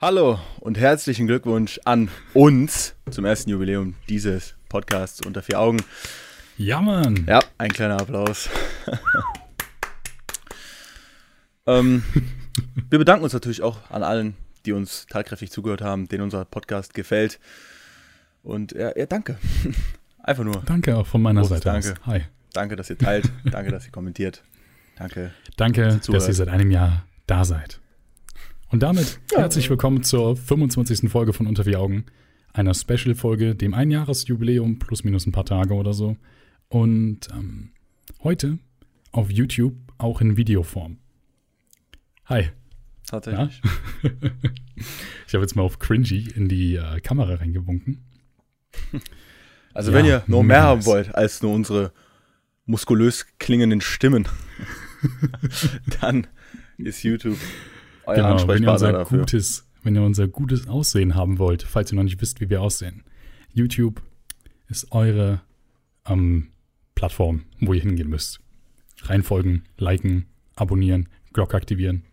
Hallo und herzlichen Glückwunsch an uns zum ersten Jubiläum dieses Podcasts unter vier Augen. Ja, Mann. Ja, ein kleiner Applaus. ähm, wir bedanken uns natürlich auch an allen, die uns tatkräftig zugehört haben, denen unser Podcast gefällt. Und ja, ja danke. Einfach nur. Danke auch von meiner Seite Danke. aus. Hi. Danke, dass ihr teilt. danke, dass ihr kommentiert. Danke. Danke, Dass ihr dass ihr seit einem Jahr da seid. Und damit Ja. herzlich willkommen zur 25. Folge von Unter vier Augen. Einer Special-Folge, dem Einjahresjubiläum plus minus ein paar Tage oder so. Und ähm, heute auf YouTube auch in Videoform. Hi. Tatsächlich. Ich habe jetzt mal auf Cringy in die äh, Kamera reingewunken. Also, Ja, wenn ihr noch mehr haben wollt als nur unsere muskulös klingenden Stimmen, dann ist YouTube euer Genau, wenn ihr Ansprechpartner unser dafür. gutes, wenn ihr unser gutes Aussehen haben wollt, falls ihr noch nicht wisst, wie wir aussehen. YouTube ist eure ähm, Plattform, wo ihr hingehen müsst. Reinfolgen, liken, abonnieren, Glocke aktivieren,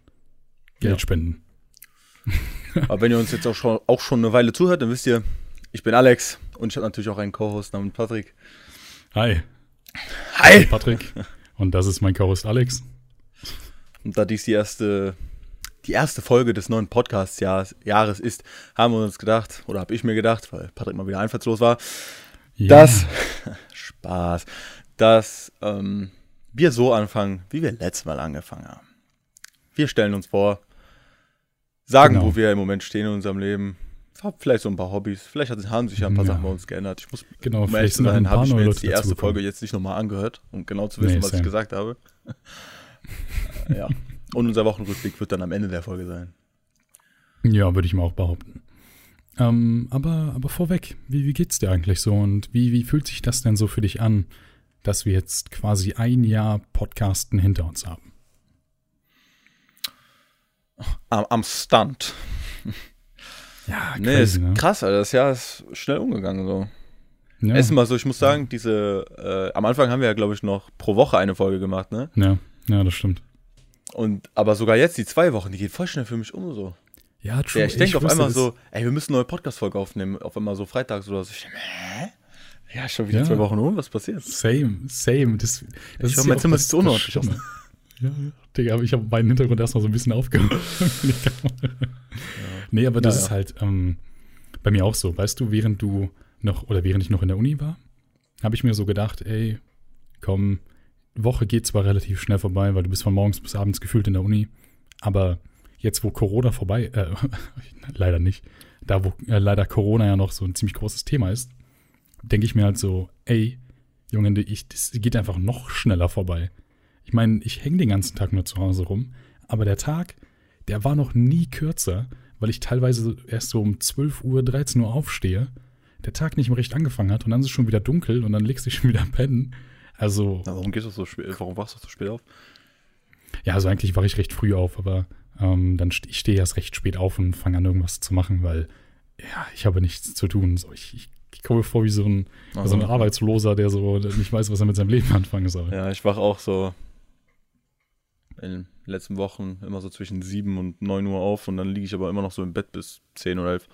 Geld Ja. spenden. Aber wenn ihr uns jetzt auch schon, auch schon eine Weile zuhört, dann wisst ihr, ich bin Alex und ich habe natürlich auch einen Co-Host namens Patrick. Hi, Hi! Patrick. Und das ist mein Co-Host Alex. Und da dies die erste, die erste Folge des neuen Podcast-Jahres Jahres ist, haben wir uns gedacht, oder habe ich mir gedacht, weil Patrick mal wieder einfallslos war, Ja, dass, Spaß, dass ähm, wir so anfangen, wie wir letztes Mal angefangen haben. Wir stellen uns vor, sagen, Genau. wo wir im Moment stehen in unserem Leben, vielleicht so ein paar Hobbys, vielleicht hat- haben sich ja ein paar Ja. Sachen bei uns geändert. Ich muss, Genau, um ehrlich zu sein, habe ich mir jetzt die erste. Folge jetzt nicht nochmal angehört, um genau zu wissen, Nee, was ich gesagt habe. ja. Und unser Wochenrückblick wird dann am Ende der Folge sein. Ja, würde ich mal auch behaupten. Ähm, aber, aber vorweg, wie, wie geht's dir eigentlich so und wie, wie fühlt sich das denn so für dich an, dass wir jetzt quasi ein Jahr Podcasten hinter uns haben? Am, am Stunt. Ja, Nee, ist krass, Alter. Das Jahr ist schnell umgegangen so. Ja, Es ist mal so, ich muss sagen, diese, äh, am Anfang haben wir ja, glaube ich, noch pro Woche eine Folge gemacht, ne? ja, ja, das stimmt. Und, aber sogar jetzt, die zwei Wochen, die geht voll schnell für mich um so. Ja, true. Ja, ich denke auf einmal so, ey, wir müssen eine neue Podcast-Folge aufnehmen, auf einmal so freitags oder so. Ich denke, hä? Ja, schon wieder Ja. zwei Wochen um, was passiert? Same, same. Das, das Ich ja mein Zimmer sieht so unordentlich. Ja, ja. Digga, aber ich habe meinen Hintergrund erstmal so ein bisschen aufgehoben. Nee, aber das Naja. ist halt ähm, bei mir auch so. Weißt du, während du noch, oder während ich noch in der Uni war, habe ich mir so gedacht, ey, komm, Woche geht zwar relativ schnell vorbei, weil du bist von morgens bis abends gefühlt in der Uni, aber jetzt, wo Corona vorbei, äh, leider nicht, da wo äh, leider Corona ja noch so ein ziemlich großes Thema ist, denke ich mir halt so, ey, Junge, ich, das geht einfach noch schneller vorbei. Ich meine, ich hänge den ganzen Tag nur zu Hause rum, aber der Tag, der war noch nie kürzer, weil ich teilweise erst so um 12 Uhr, 13 Uhr aufstehe, der Tag nicht mehr recht angefangen hat und dann ist es schon wieder dunkel und dann legst du dich schon wieder pennen. Also, Na, warum gehst du so spät, warum wachst du so spät auf? ja, also eigentlich wache ich recht früh auf, aber ähm, dann ich stehe erst recht spät auf und fange an, irgendwas zu machen, weil ja, ich habe nichts zu tun. So, ich, ich, ich komme mir vor wie so ein, so ein Arbeitsloser, der so der nicht weiß, was er mit seinem Leben anfangen soll. Ja, ich wach auch so in den letzten Wochen immer so zwischen 7 und 9 Uhr auf und dann liege ich aber immer noch so im Bett bis 10 oder 11.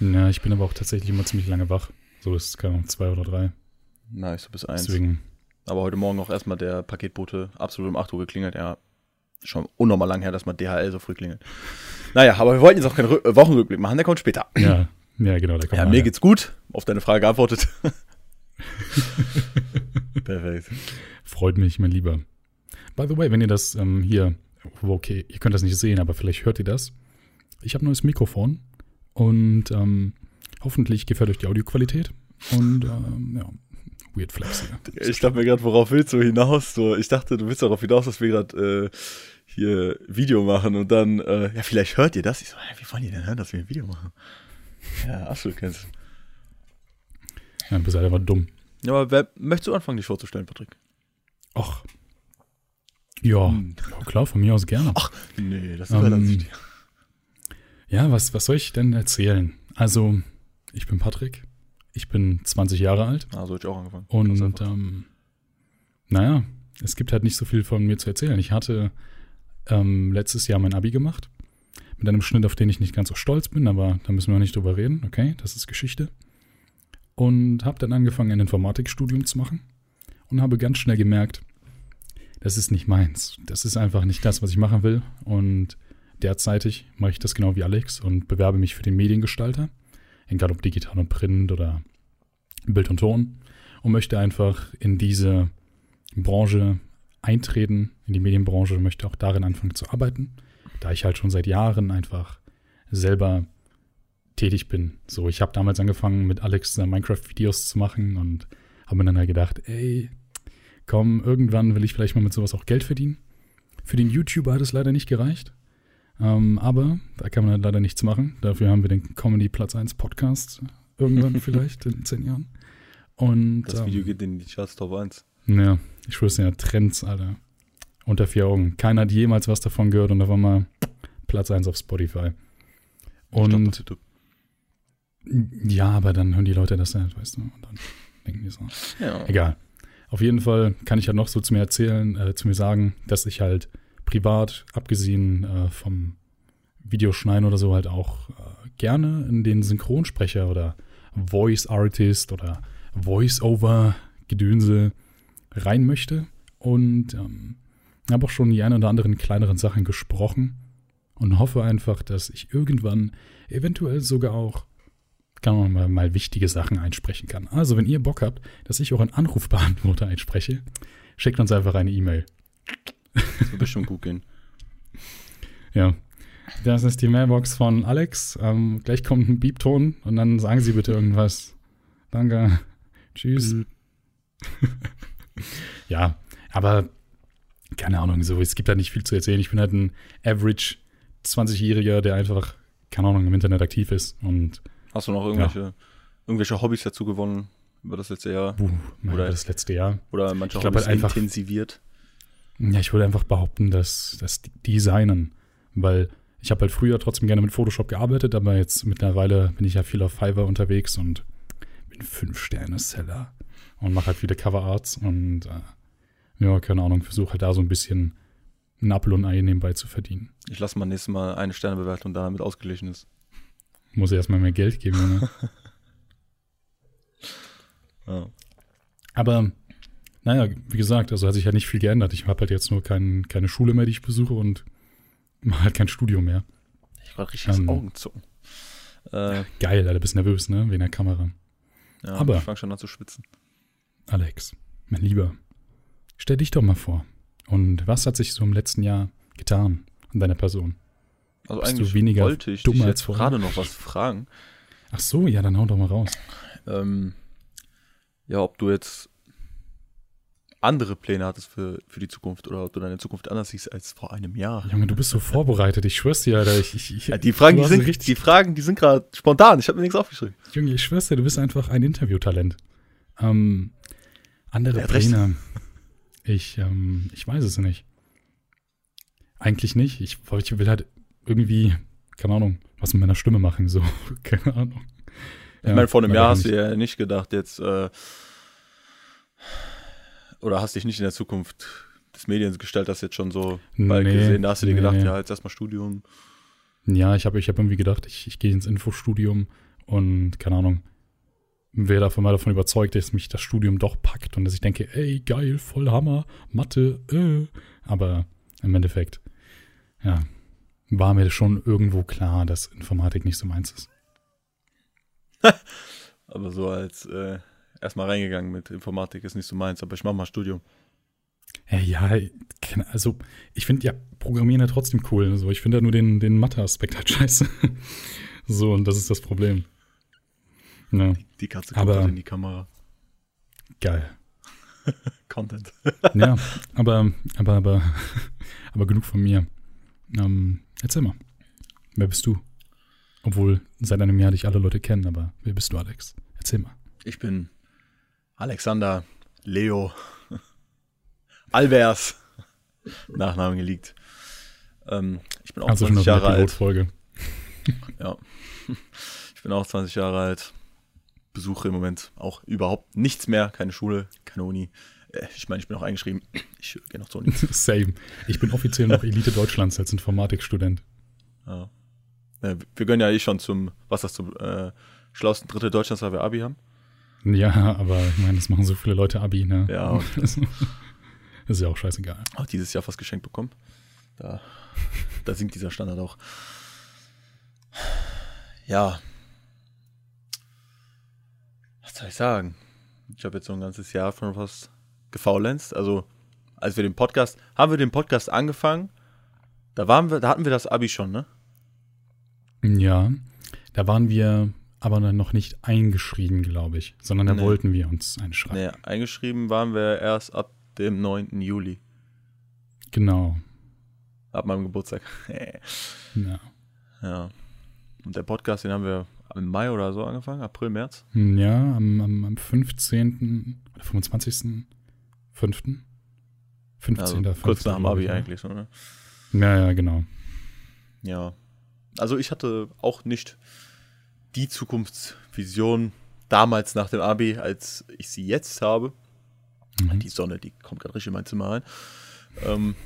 Ja, ich bin aber auch tatsächlich immer ziemlich lange wach. So ist keine Ahnung, zwei oder drei. Na, ich so bis 1. Deswegen, Aber heute Morgen auch erstmal der Paketbote absolut um 8 Uhr geklingelt. Ja, schon unnormal lang her, dass mal DHL so früh klingelt. Naja, aber wir wollten jetzt auch keinen Rü- äh, Wochenrückblick machen, der kommt später. ja, ja, genau, da kommt Ja, man mir ja. geht's gut. Auf deine Frage geantwortet. Perfekt. Freut mich, mein Lieber. By the way, wenn ihr das ähm, hier, okay, ihr könnt das nicht sehen, aber vielleicht hört ihr das. Ich habe ein neues Mikrofon und ähm, hoffentlich gefällt euch die Audioqualität. Und ähm, ja, weird flex hier. Ich dachte mir gerade, worauf willst du hinaus? So, ich dachte, du willst darauf hinaus, dass wir gerade äh, hier Video machen und dann, äh, ja, vielleicht hört ihr das. Ich so, hä, wie wollen die denn hören, dass wir ein Video machen? Ja, absolut kennst Ja, du bist halt einfach dumm. Ja, aber wer, möchtest du anfangen, dich vorzustellen, Patrick? Ach. Ja, Hm. klar, von mir aus gerne. Ach, nee, das Ähm, überlasse ich dir. Ja, was, was soll ich denn erzählen? Also, ich bin Patrick. Ich bin 20 Jahre alt. Ah, so hätte ich auch angefangen. Und ähm, naja, es gibt halt nicht so viel von mir zu erzählen. Ich hatte ähm, letztes Jahr mein Abi gemacht. mit einem Schnitt, auf den ich nicht ganz so stolz bin, aber da müssen wir nicht drüber reden. Okay, das ist Geschichte. Und habe dann angefangen, ein Informatikstudium zu machen und habe ganz schnell gemerkt, das ist nicht meins. Das ist einfach nicht das, was ich machen will. Und derzeitig mache ich das genau wie Alex und bewerbe mich für den Mediengestalter, egal ob digital und print oder Bild und Ton, und möchte einfach in diese Branche eintreten, in die Medienbranche, und möchte auch darin anfangen zu arbeiten, da ich halt schon seit Jahren einfach selber tätig bin. So, ich habe damals angefangen, mit Alex Minecraft-Videos zu machen und habe mir dann halt gedacht, ey, komm, irgendwann will ich vielleicht mal mit sowas auch Geld verdienen. Für den YouTuber hat es leider nicht gereicht. Ähm, aber da kann man halt leider nichts machen. Dafür haben wir den Comedy Platz 1 Podcast irgendwann vielleicht in zehn Jahren. Und, das Video ähm, geht in die Charts Top 1. Ja, ich schwör's ja, Trends, Alter. Unter vier Augen. Keiner hat jemals was davon gehört und da war mal Platz 1 auf Spotify. Und glaub, ja, aber dann hören die Leute das ja, weißt du, und dann denken die so. Ja. Egal. Auf jeden Fall kann ich halt noch so zu mir erzählen, äh, zu mir sagen, dass ich halt privat, abgesehen äh, vom Videoschneiden oder so, halt auch äh, gerne in den Synchronsprecher oder Voice Artist oder Voice-Over-Gedönse rein möchte. Und ähm, habe auch schon die ein oder anderen kleineren Sachen gesprochen und hoffe einfach, dass ich irgendwann eventuell sogar auch kann man mal, mal wichtige Sachen einsprechen kann. Also, wenn ihr Bock habt, dass ich auch einen Anrufbeantworter einspreche, schickt uns einfach eine E-Mail. Das wird bestimmt gut gehen. Ja. Das ist die Mailbox von Alex. Ähm, gleich kommt ein Beepton und dann sagen Sie bitte irgendwas. Danke. Tschüss. ja, aber keine Ahnung, so, es gibt da nicht viel zu erzählen. Ich bin halt ein Average 20-Jähriger, der einfach, keine Ahnung, im Internet aktiv ist und Hast du noch irgendwelche, ja. irgendwelche Hobbys dazu gewonnen über das letzte Jahr? Buh, oder das letzte Jahr. Oder manche ich Hobbys halt einfach, intensiviert? Ja, ich würde einfach behaupten, dass das Designen, weil ich habe halt früher trotzdem gerne mit Photoshop gearbeitet, aber jetzt mittlerweile bin ich ja viel auf Fiverr unterwegs und bin Fünf-Sterne-Seller und mache halt viele Coverarts und äh, ja, keine Ahnung, versuche halt da so ein bisschen ein Apfel und Ei nebenbei zu verdienen. Ich lasse mal nächstes Mal eine Sternebewertung da, damit ausgeglichen ist. Muss erstmal mehr Geld geben, Junge. ja. Aber, naja, wie gesagt, also hat sich ja nicht viel geändert. Ich habe halt jetzt nur kein, keine Schule mehr, die ich besuche und mache halt kein Studium mehr. Ich war richtig ähm, Augen zu. Äh, geil, Alter, bist nervös, ne? Wegen der Kamera. Ja, Aber ich fange schon an zu schwitzen. Alex, mein Lieber, stell dich doch mal vor. Und was hat sich so im letzten Jahr getan an deiner Person? Also Bist eigentlich weniger wollte ich dich jetzt gerade noch was fragen. Ach so, ja, dann hau doch mal raus. Ähm, ja, ob du jetzt andere Pläne hattest für, für die Zukunft oder ob du deine Zukunft anders siehst als vor einem Jahr. Junge, du bist so vorbereitet. Ich schwör's dir, Alter. Ich, ich, ich, ja, die, Fragen, die, sind, richtig die Fragen, die sind gerade spontan. Ich habe mir nichts aufgeschrieben. Junge, ich schwör's dir, du bist einfach ein Interviewtalent. Ähm, andere Pläne. Ich, ähm, ich weiß es nicht. Eigentlich nicht. Ich, ich will halt irgendwie, keine Ahnung, was mit meiner Stimme machen, so, keine Ahnung. Ja, ich meine, vor einem Jahr hast du ja nicht gedacht, jetzt, äh, oder hast dich nicht in der Zukunft des Mediens gestellt, hast jetzt schon so bald nee, gesehen, da hast du dir nee, gedacht, nee. ja, jetzt erstmal Studium. Ja, ich habe ich hab irgendwie gedacht, ich, ich gehe ins Infostudium und, keine Ahnung, wäre davon mal davon überzeugt, dass mich das Studium doch packt und dass ich denke, ey, geil, voll Hammer, Mathe, äh. Aber im Endeffekt, ja, war mir schon irgendwo klar, dass Informatik nicht so meins ist. aber so als äh, erstmal reingegangen mit Informatik ist nicht so meins, aber ich mache mal Studium. Ja, also ich finde ja Programmieren ja trotzdem cool. Also ich finde ja nur den, den Mathe-Aspekt halt scheiße. so, und das ist das Problem. Ja. Die Katze kommt aber, in die Kamera. Geil. Content. ja, aber, aber, aber, aber genug von mir. Ähm, erzähl mal. Wer bist du? Obwohl seit einem Jahr dich alle Leute kennen, aber wer bist du, Alex? Erzähl mal. Ich bin Alexander Leo Albers. Nachname geleakt. Ähm, ich bin auch also 20 Jahre alt. ja. Ich bin auch 20 Jahre alt. Besuche im Moment auch überhaupt nichts mehr. Keine Schule, keine Uni. Äh, ich meine, ich bin auch eingeschrieben. Ich gehe noch zur Uni. Same. Ich bin offiziell noch Elite Deutschlands als Informatikstudent. Ja. Äh, wir gönnen ja eh schon zum, was das zum äh, schlauesten Dritte Deutschlands, weil wir Abi haben. Ja, aber ich meine, das machen so viele Leute Abi, ne? Ja. Das, ist ja auch scheißegal. Auch dieses Jahr fast geschenkt bekommen. Da, da sinkt dieser Standard auch. Ja. Was soll ich sagen? Ich habe jetzt so ein ganzes Jahr von fast gefaulenzt. Also, als wir den Podcast, haben wir den Podcast angefangen, da waren wir, da hatten wir das Abi schon, ne? Ja, da waren wir aber dann noch nicht eingeschrieben, glaube ich, sondern da nee. wollten wir uns einschreiben. Nee, eingeschrieben waren wir erst ab dem 9. Juli. Genau. Ab meinem Geburtstag. ja. Ja. Und der Podcast, den haben wir im Mai oder so angefangen, April, März? Ja, am, am, am 15. oder 25. 5. 15. Also 15. Kurz nach dem Abi ja. eigentlich so, ne? Ja, ja, genau. Ja. Also ich hatte auch nicht die Zukunftsvision damals nach dem Abi, als ich sie jetzt habe. Mhm. Die Sonne, die kommt gerade richtig in mein Zimmer rein. Ähm,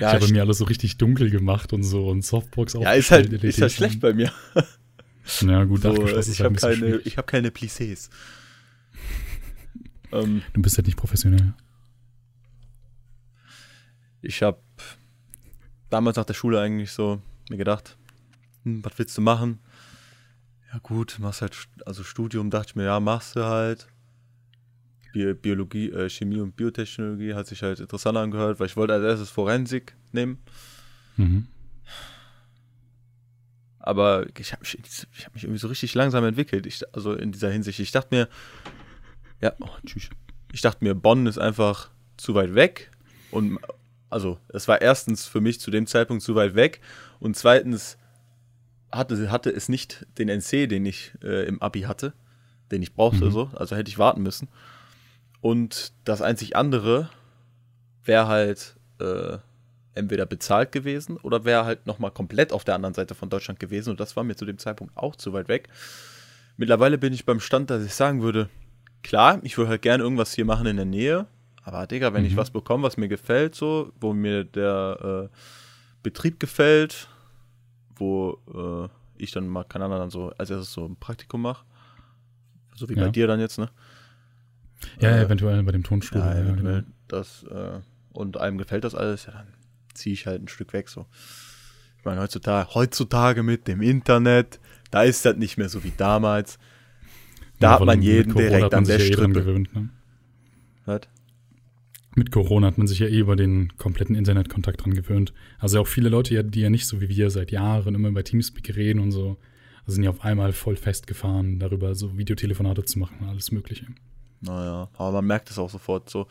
ja, ich habe mir alles so richtig dunkel gemacht und so und Softbox auch. Ja, ist halt, ist halt schlecht bei mir. Ja, gut, so, ich habe keine, hab keine Plissés. ähm, du bist halt nicht professionell. Ich habe damals nach der Schule eigentlich so mir gedacht, hm, was willst du machen? Ja gut, machst halt, also Studium dachte ich mir, ja, machst du halt. Bi Biologie, äh, Chemie und Biotechnologie hat sich halt interessant angehört, weil ich wollte als erstes Forensik nehmen. Mhm. Aber ich habe mich, hab mich irgendwie so richtig langsam entwickelt. Ich, also in dieser Hinsicht. Ich dachte mir, ja, oh, tschüss. Ich dachte mir, Bonn ist einfach zu weit weg. Und also, es war erstens für mich zu dem Zeitpunkt zu weit weg. Und zweitens hatte, hatte es nicht den NC, den ich äh, im Abi hatte, den ich brauchte, mhm. so. Also hätte ich warten müssen. Und das einzig andere wäre halt äh, entweder bezahlt gewesen oder wäre halt nochmal komplett auf der anderen Seite von Deutschland gewesen. Und das war mir zu dem Zeitpunkt auch zu weit weg. Mittlerweile bin ich beim Stand, dass ich sagen würde, klar, ich würde halt gerne irgendwas hier machen in der Nähe. Aber Digga, wenn mhm. ich was bekomme, was mir gefällt, so, wo mir der äh, Betrieb gefällt, wo äh, ich dann mal, keine Ahnung, dann so als erstes so ein Praktikum mache. So wie ja. bei dir dann jetzt, ne? Ja, äh, eventuell bei dem Tonstudio. Ja, eventuell ja, genau. das, äh, und einem gefällt das alles, ja, dann ziehe ich halt ein Stück weg so. Ich meine, heutzutage, heutzutage mit dem Internet, da ist das nicht mehr so wie damals. Da ja, hat man jeden direkt an der Strippe. Gewöhnt, ne? Was? Mit Corona hat man sich ja eh über den kompletten Internetkontakt dran gewöhnt. Also auch viele Leute, die ja nicht so wie wir seit Jahren immer über Teamspeak reden und so, sind ja auf einmal voll festgefahren, darüber so Videotelefonate zu machen und alles Mögliche. Naja, aber man merkt es auch sofort so.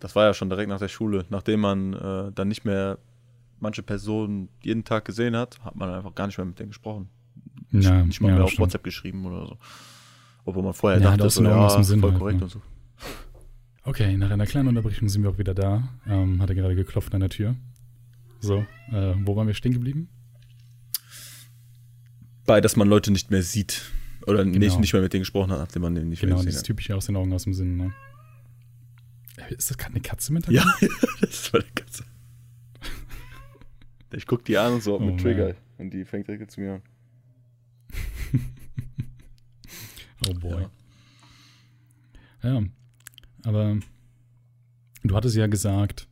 Das war ja schon direkt nach der Schule. Nachdem man äh, dann nicht mehr manche Personen jeden Tag gesehen hat, hat man einfach gar nicht mehr mit denen gesprochen. Ja, nicht mal ja, mehr auf stimmt. WhatsApp geschrieben oder so. Obwohl man vorher ja, dachte, so, ja, voll halt, korrekt ne? und so. Okay, nach einer kleinen Unterbrechung sind wir auch wieder da. Ähm, hat er gerade geklopft an der Tür. So, äh, wo waren wir stehen geblieben? Bei, dass man Leute nicht mehr sieht. Oder genau. nicht, nicht mehr mit denen gesprochen hat, nachdem man den nicht genau, mehr gesehen hat. Genau, das typische aus den Augen, aus dem Sinn. Ne? Ist das gerade eine Katze mit Ja, das war eine Katze. ich guck die an und so oh, mit Trigger. Man. Und die fängt direkt zu mir an. oh boy. Ja. ja. Aber du hattest ja gesagt,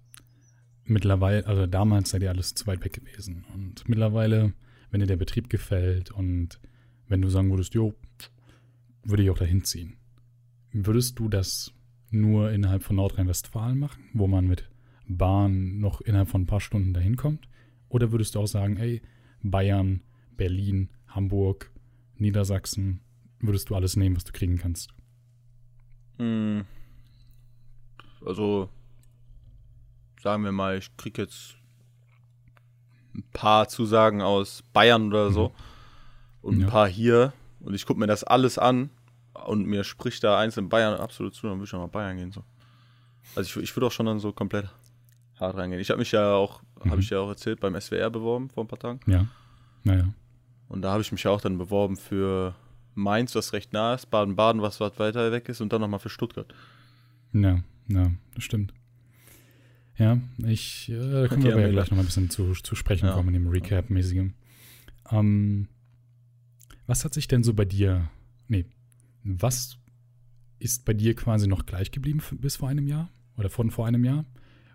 mittlerweile, also damals seid ihr alles zu weit weg gewesen. Und mittlerweile, wenn dir der Betrieb gefällt und wenn du sagen würdest, jo, würde ich auch dahin ziehen. Würdest du das nur innerhalb von Nordrhein-Westfalen machen, wo man mit Bahn noch innerhalb von ein paar Stunden dahin kommt? Oder würdest du auch sagen, ey, Bayern, Berlin, Hamburg, Niedersachsen, würdest du alles nehmen, was du kriegen kannst? Mm. Also, sagen wir mal, ich kriege jetzt ein paar Zusagen aus Bayern oder so mhm. und ein ja. paar hier und ich gucke mir das alles an und mir spricht da eins in Bayern absolut zu, dann würde ich auch nach Bayern gehen. So. Also ich, ich würde auch schon dann so komplett hart reingehen. Ich habe mich ja auch, mhm. habe ich ja auch erzählt, beim SWR beworben vor ein paar Tagen. Ja. Naja. Und da habe ich mich ja auch dann beworben für Mainz, was recht nah ist, Baden-Baden, was weiter weg ist und dann nochmal für Stuttgart. Ja, ja, das stimmt. Ja, ich, äh, da können wir aber ja gleich nochmal ein bisschen zu, zu sprechen ja. kommen, in dem Recap-mäßigen. Ähm, was hat sich denn so bei dir, nee, was ist bei dir quasi noch gleich geblieben bis vor einem Jahr oder von vor einem Jahr?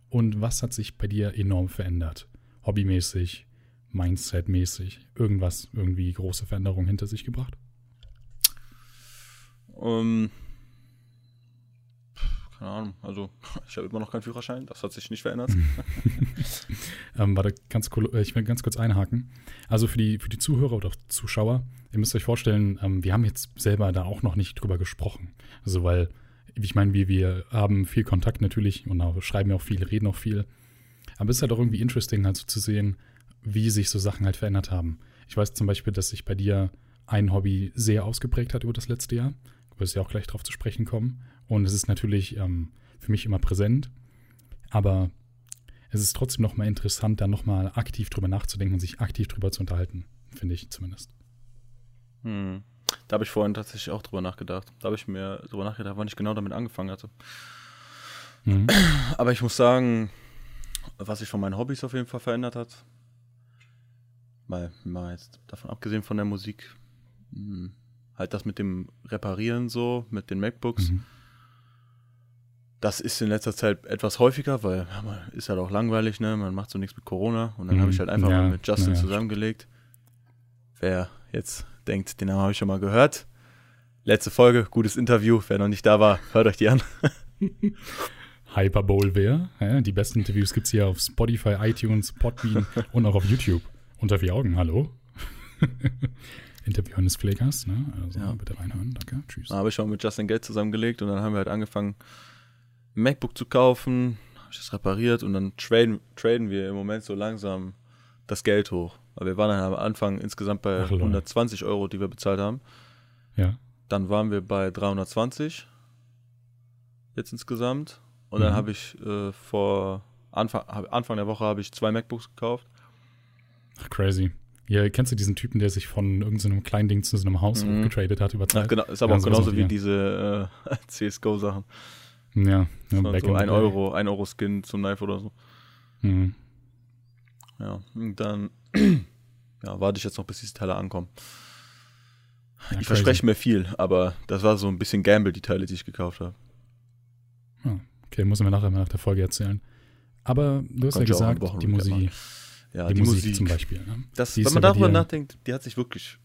Und was hat sich bei dir enorm verändert? Hobbymäßig, Mindset-mäßig, irgendwas, irgendwie große Veränderungen hinter sich gebracht? Um, ähm, keine Ahnung, also ich habe immer noch keinen Führerschein, das hat sich nicht verändert. ähm, warte, ganz, äh, ich will ganz kurz einhaken. Also für die, für die Zuhörer oder Zuschauer, ihr müsst euch vorstellen, ähm, wir haben jetzt selber da auch noch nicht drüber gesprochen. Also weil, ich meine, wir, wir haben viel Kontakt natürlich und auch, schreiben ja auch viel, reden auch viel. Aber es ist halt auch irgendwie interesting, halt so zu sehen, wie sich so Sachen halt verändert haben. Ich weiß zum Beispiel, dass sich bei dir ein Hobby sehr ausgeprägt hat über das letzte Jahr. Du wirst ja auch gleich darauf zu sprechen kommen. Und es ist natürlich ähm, für mich immer präsent. Aber es ist trotzdem nochmal interessant, da nochmal aktiv drüber nachzudenken und sich aktiv drüber zu unterhalten. Finde ich zumindest. Hm. Da habe ich vorhin tatsächlich auch drüber nachgedacht. Da habe ich mir drüber nachgedacht, wann ich genau damit angefangen hatte. Mhm. Aber ich muss sagen, was sich von meinen Hobbys auf jeden Fall verändert hat, mal, mal jetzt davon abgesehen von der Musik, hm, halt das mit dem Reparieren so, mit den MacBooks. Mhm. Das ist in letzter Zeit etwas häufiger, weil ja, ist halt auch langweilig, ne? Man macht so nichts mit Corona. Und dann mhm. habe ich halt einfach ja, mal mit Justin ja, zusammengelegt. Wer jetzt denkt, den Namen habe ich schon mal gehört. Letzte Folge, gutes Interview. Wer noch nicht da war, hört euch die an. Hyperbowl wer? Ja, die besten Interviews gibt es hier auf Spotify, iTunes, Podbean und auch auf YouTube. Unter vier Augen, hallo. Interview eines Pflegers, ne? Also ja. bitte reinhören, danke. Tschüss. Da habe ich schon mit Justin Geld zusammengelegt und dann haben wir halt angefangen, MacBook zu kaufen, habe ich das repariert und dann traden, traden wir im Moment so langsam das Geld hoch. Weil wir waren dann am Anfang insgesamt bei Ach, 120 Euro, die wir bezahlt haben. Ja. Dann waren wir bei 320 jetzt insgesamt. Und mhm. dann habe ich äh, vor Anfang, Anfang der Woche habe ich zwei MacBooks gekauft. Ach, crazy. Ja, kennst du diesen Typen, der sich von irgendeinem kleinen Ding zu so einem Haus mhm. getradet hat über Zeit? Ja, genau, ist aber ja, auch genauso wie diese äh, CSGO-Sachen. Ja, ja so, so ein Euro, ein Euro Skin zum Knife oder so. Mhm. Ja, und dann ja, warte ich jetzt noch, bis diese Teile ankommen. Ja, ich verspreche mir viel, aber das war so ein bisschen Gamble, die Teile, die ich gekauft habe. Ja, okay, muss mir nachher mal nach der Folge erzählen. Aber du hast Kommt ja gesagt, die Musik. Ja, die, die Musik, Musik, zum Beispiel. Ne? Das, wenn man darüber nachdenkt, die hat sich wirklich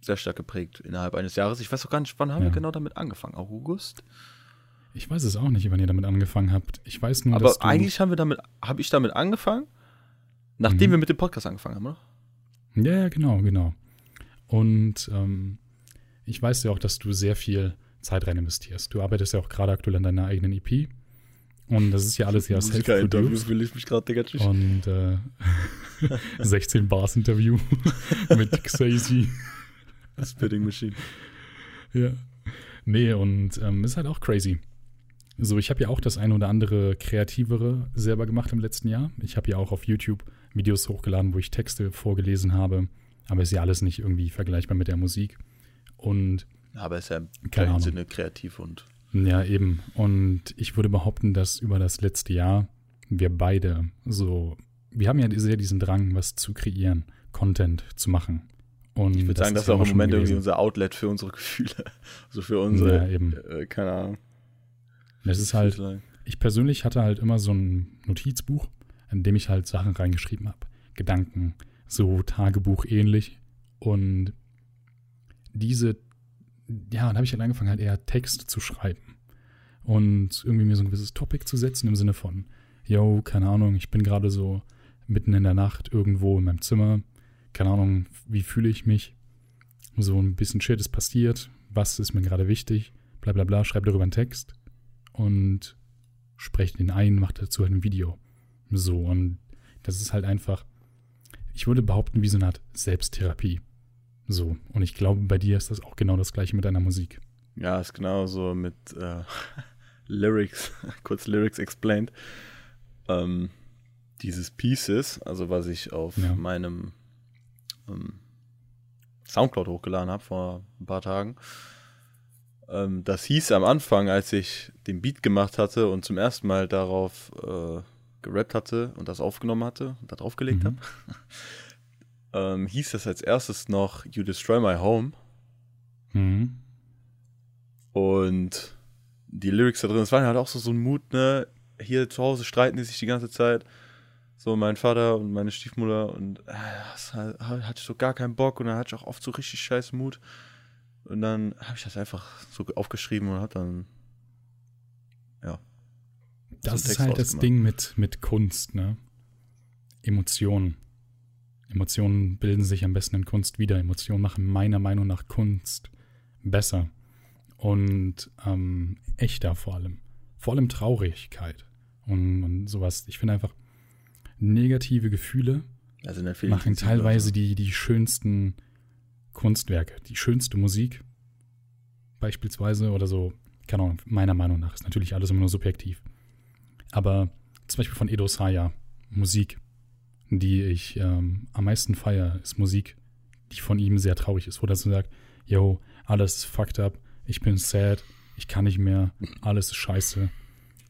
sehr stark geprägt innerhalb eines Jahres. Ich weiß auch gar nicht, wann haben ja. wir genau damit angefangen? August? Ich weiß es auch nicht, wann ihr damit angefangen habt. Ich weiß nur, Aber eigentlich haben wir damit, habe ich damit angefangen, nachdem mhm. wir mit dem Podcast angefangen haben, oder? Ja, ja, genau, genau. Und ähm, ich weiß ja auch, dass du sehr viel Zeit rein investierst. Du arbeitest ja auch gerade aktuell an deiner eigenen EP. Und das ist ja alles ja self-produced. will ich mich gerade, Digga. Und äh, 16 Bars Interview mit Xazy. Spitting Machine. Ja. Nee, und ähm, ist halt auch crazy. So, ich habe ja auch das ein oder andere Kreativere selber gemacht im letzten Jahr. Ich habe ja auch auf YouTube Videos hochgeladen, wo ich Texte vorgelesen habe. Aber ist ja alles nicht irgendwie vergleichbar mit der Musik. Und. Aber ist ja im keinem Sinne kreativ und ja, eben. Und ich würde behaupten, dass über das letzte Jahr wir beide so, wir haben ja sehr diesen Drang, was zu kreieren, Content zu machen. Und ich würde sagen, das ist auch im Moment irgendwie unser Outlet für unsere Gefühle. Also für unsere, ja, eben. Äh, keine Ahnung. Das ist halt, ich persönlich hatte halt immer so ein Notizbuch, in dem ich halt Sachen reingeschrieben habe. Gedanken, so Tagebuch ähnlich. Und diese ja, dann habe ich halt angefangen, halt eher Text zu schreiben. Und irgendwie mir so ein gewisses Topic zu setzen im Sinne von, yo, keine Ahnung, ich bin gerade so mitten in der Nacht irgendwo in meinem Zimmer. Keine Ahnung, wie fühle ich mich? So ein bisschen Shit ist passiert. Was ist mir gerade wichtig? Bla bla bla, schreibe darüber einen Text und spreche den ein, mache dazu halt ein Video. So, und das ist halt einfach, ich würde behaupten, wie so eine Art Selbsttherapie. So, und ich glaube, bei dir ist das auch genau das gleiche mit deiner Musik. Ja, ist genau so mit äh, Lyrics, kurz Lyrics explained. Ähm, dieses Pieces, also was ich auf ja. meinem ähm, Soundcloud hochgeladen habe vor ein paar Tagen, ähm, das hieß am Anfang, als ich den Beat gemacht hatte und zum ersten Mal darauf äh, gerappt hatte und das aufgenommen hatte und da draufgelegt mhm. habe, ähm, hieß das als erstes noch You Destroy My Home. Mhm. Und die Lyrics da drin, das war halt auch so, so ein Mut, ne? Hier zu Hause streiten die sich die ganze Zeit. So mein Vater und meine Stiefmutter und äh, das hatte ich so gar keinen Bock und dann hatte ich auch oft so richtig scheiß Mut. Und dann habe ich das einfach so aufgeschrieben und hat dann ja. Das ist halt das Ding mit, mit Kunst, ne? Emotionen. Emotionen bilden sich am besten in Kunst wieder. Emotionen machen meiner Meinung nach Kunst besser und ähm, echter vor allem. Vor allem Traurigkeit und, und sowas. Ich finde einfach, negative Gefühle also machen teilweise die, die schönsten Kunstwerke, die schönste Musik beispielsweise oder so. Keine Ahnung, meiner Meinung nach ist natürlich alles immer nur subjektiv. Aber zum Beispiel von Edo Saya, Musik, die ich ähm, am meisten feiere, ist Musik, die von ihm sehr traurig ist, wo er so sagt, yo, alles ist fucked up, ich bin sad, ich kann nicht mehr, alles ist scheiße.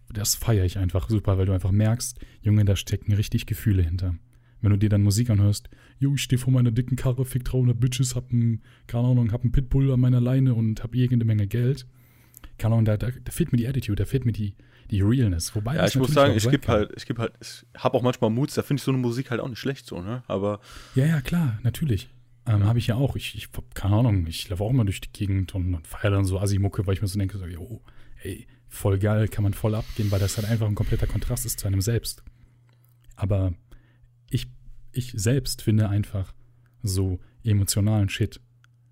Das feiere ich einfach super, weil du einfach merkst, Junge, da stecken richtig Gefühle hinter. Wenn du dir dann Musik anhörst, jo, ich stehe vor meiner dicken Karre, fick 300 Bitches, hab ein, keine Ahnung, hab ein Pitbull an meiner Leine und hab irgendeine Menge Geld. Keine Ahnung, da, da, da fehlt mir die Attitude, da fehlt mir die, die Realness. Wobei ja, ich muss sagen, ich gebe halt, ich gebe halt, ich habe auch manchmal Moods, da finde ich so eine Musik halt auch nicht schlecht so, ne? Aber. Ja, ja, klar, natürlich. Ähm, ja. Habe ich ja auch. Ich, ich keine Ahnung, ich laufe auch immer durch die Gegend und, und feiere dann so Asimucke, weil ich mir so denke, so, jo, ey, voll geil, kann man voll abgehen, weil das halt einfach ein kompletter Kontrast ist zu einem selbst. Aber ich, ich selbst finde einfach so emotionalen Shit,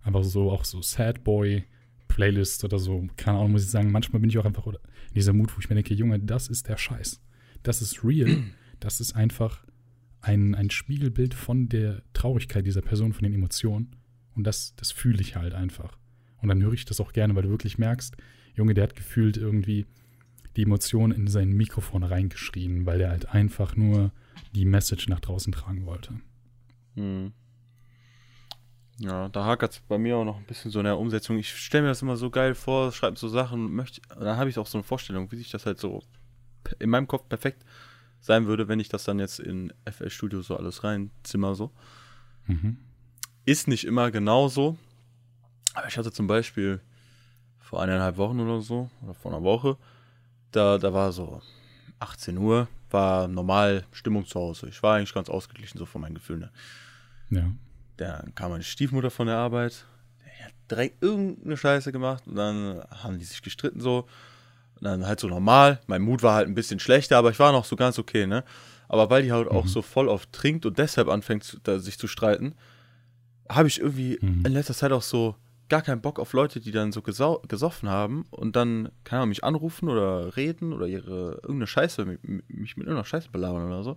einfach so auch so Sad Boy Playlist oder so, keine Ahnung, muss ich sagen, manchmal bin ich auch einfach in dieser Mut, wo ich mir denke, Junge, das ist der Scheiß. Das ist real. Das ist einfach ein, ein Spiegelbild von der Traurigkeit dieser Person, von den Emotionen. Und das, das fühle ich halt einfach. Und dann höre ich das auch gerne, weil du wirklich merkst, Junge, der hat gefühlt irgendwie die Emotionen in sein Mikrofon reingeschrien, weil der halt einfach nur die Message nach draußen tragen wollte. Hm. Ja, da hakert es bei mir auch noch ein bisschen so in der Umsetzung. Ich stelle mir das immer so geil vor, schreibe so Sachen, möchte, dann habe ich auch so eine Vorstellung, wie sich das halt so in meinem Kopf perfekt sein würde, wenn ich das dann jetzt in FL Studio so alles reinzimmer so. Mhm. Ist nicht immer genauso. Aber ich hatte zum Beispiel vor eineinhalb Wochen oder so, oder vor einer Woche, da, da war so 18 Uhr, war normal Stimmung zu Hause. Ich war eigentlich ganz ausgeglichen, so von meinen Gefühlen. Ne? Ja. Dann kam meine Stiefmutter von der Arbeit, die hat direkt irgendeine Scheiße gemacht und dann haben die sich gestritten so. Und dann halt so normal. Mein Mut war halt ein bisschen schlechter, aber ich war noch so ganz okay, ne? Aber weil die halt mhm. auch so voll oft trinkt und deshalb anfängt, sich zu streiten, habe ich irgendwie mhm. in letzter Zeit auch so gar keinen Bock auf Leute, die dann so gesoffen haben und dann, keine Ahnung, mich anrufen oder reden oder ihre irgendeine Scheiße, mich, mich mit irgendeiner Scheiße belabern oder so.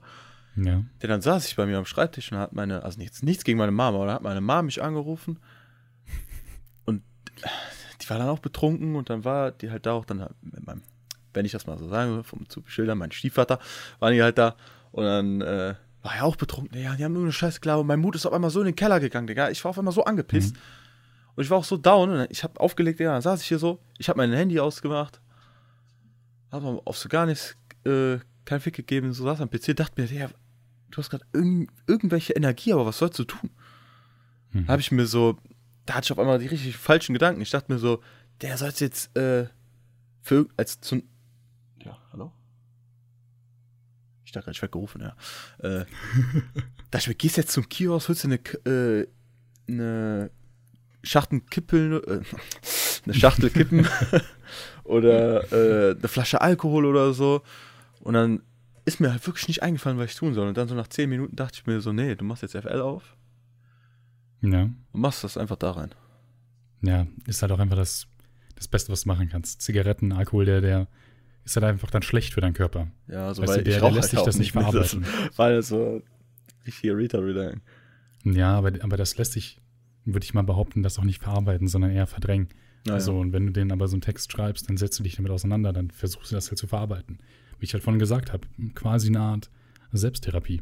Ja. Denn dann saß ich bei mir am Schreibtisch und hat meine, also nichts, nichts gegen meine Mama, aber hat meine Mama mich angerufen und die war dann auch betrunken und dann war die halt da auch dann mit meinem, wenn ich das mal so sagen vom zu beschildern, mein Stiefvater, waren die halt da und dann äh, war er auch betrunken. Ja, die haben nur eine Scheiße klar und mein Mut ist auf einmal so in den Keller gegangen, Digga. Ich war auf einmal so angepisst. Mhm. Und ich war auch so down und ich habe aufgelegt, ja, dann saß ich hier so, ich habe mein Handy ausgemacht, habe auf so gar nichts, äh, kein Fick gegeben, so saß am PC, dachte mir, ja, du hast gerade irgend, irgendwelche Energie, aber was sollst du tun? Mhm. Da habe ich mir so, da hatte ich auf einmal die richtig falschen Gedanken. Ich dachte mir so, der soll jetzt äh, für als zum ja, hallo? Ich dachte gerade, ich werde gerufen, ja. Äh, dachte ich mir, gehst jetzt zum Kiosk, holst du eine, äh, eine Schachtel Kippeln, äh, eine Schachtel Kippen oder äh, eine Flasche Alkohol oder so. Und dann ist mir halt wirklich nicht eingefallen, was ich tun soll. Und dann so nach zehn Minuten dachte ich mir so, nee, du machst jetzt FL auf. Ja. Und machst das einfach da rein. Ja, ist halt auch einfach das, das Beste, was du machen kannst. Zigaretten, Alkohol, der, der ist halt einfach dann schlecht für deinen Körper. Ja, so weißt weil du, der, ich der lässt sich halt das nicht verarbeiten. weil so richtige Retard Ja, aber, aber das lässt sich würde ich mal behaupten, das auch nicht verarbeiten, sondern eher verdrängen. Ah, also, und wenn du den aber so einen Text schreibst, dann setzt du dich damit auseinander, dann versuchst du das halt zu verarbeiten. Wie ich halt vorhin gesagt habe, quasi eine Art Selbsttherapie.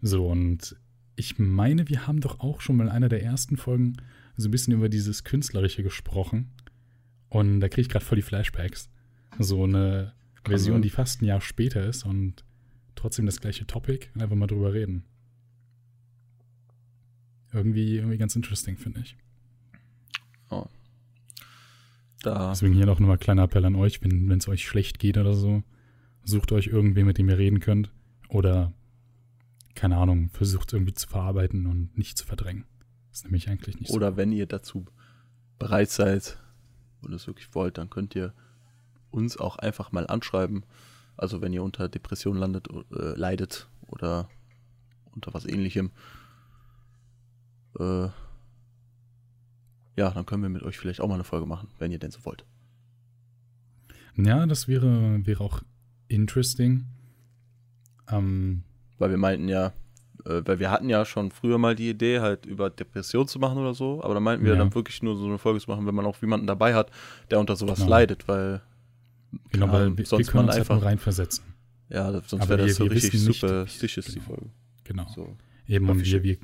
So, und ich meine, wir haben doch auch schon mal in einer der ersten Folgen so ein bisschen über dieses Künstlerische gesprochen. Und da kriege ich gerade voll die Flashbacks. So eine Version, die fast ein Jahr später ist und trotzdem das gleiche Topic. Einfach mal drüber reden. Irgendwie, irgendwie ganz interesting, finde ich. Oh. Da. Deswegen hier noch nochmal ein kleiner Appell an euch, wenn es euch schlecht geht oder so, sucht euch irgendwen, mit dem ihr reden könnt. Oder, keine Ahnung, versucht irgendwie zu verarbeiten und nicht zu verdrängen. Das ist nämlich eigentlich nicht oder so. Oder wenn ihr dazu bereit seid und es wirklich wollt, dann könnt ihr uns auch einfach mal anschreiben. Also wenn ihr unter Depression landet, äh, leidet oder unter was ähnlichem. Äh, ja, dann können wir mit euch vielleicht auch mal eine Folge machen, wenn ihr denn so wollt. Ja, das wäre, wäre auch interesting. Ähm, weil wir meinten ja, äh, weil wir hatten ja schon früher mal die Idee, halt über Depression zu machen oder so, aber da meinten wir ja. dann wirklich nur so eine Folge zu machen, wenn man auch jemanden dabei hat, der unter sowas genau. leidet, weil Genau, weil wir, sonst wir können man uns einfach halt reinversetzen. Ja, sonst wäre das so richtig super superstitious, genau. die Folge. Genau. So. Eben, und wir, wir,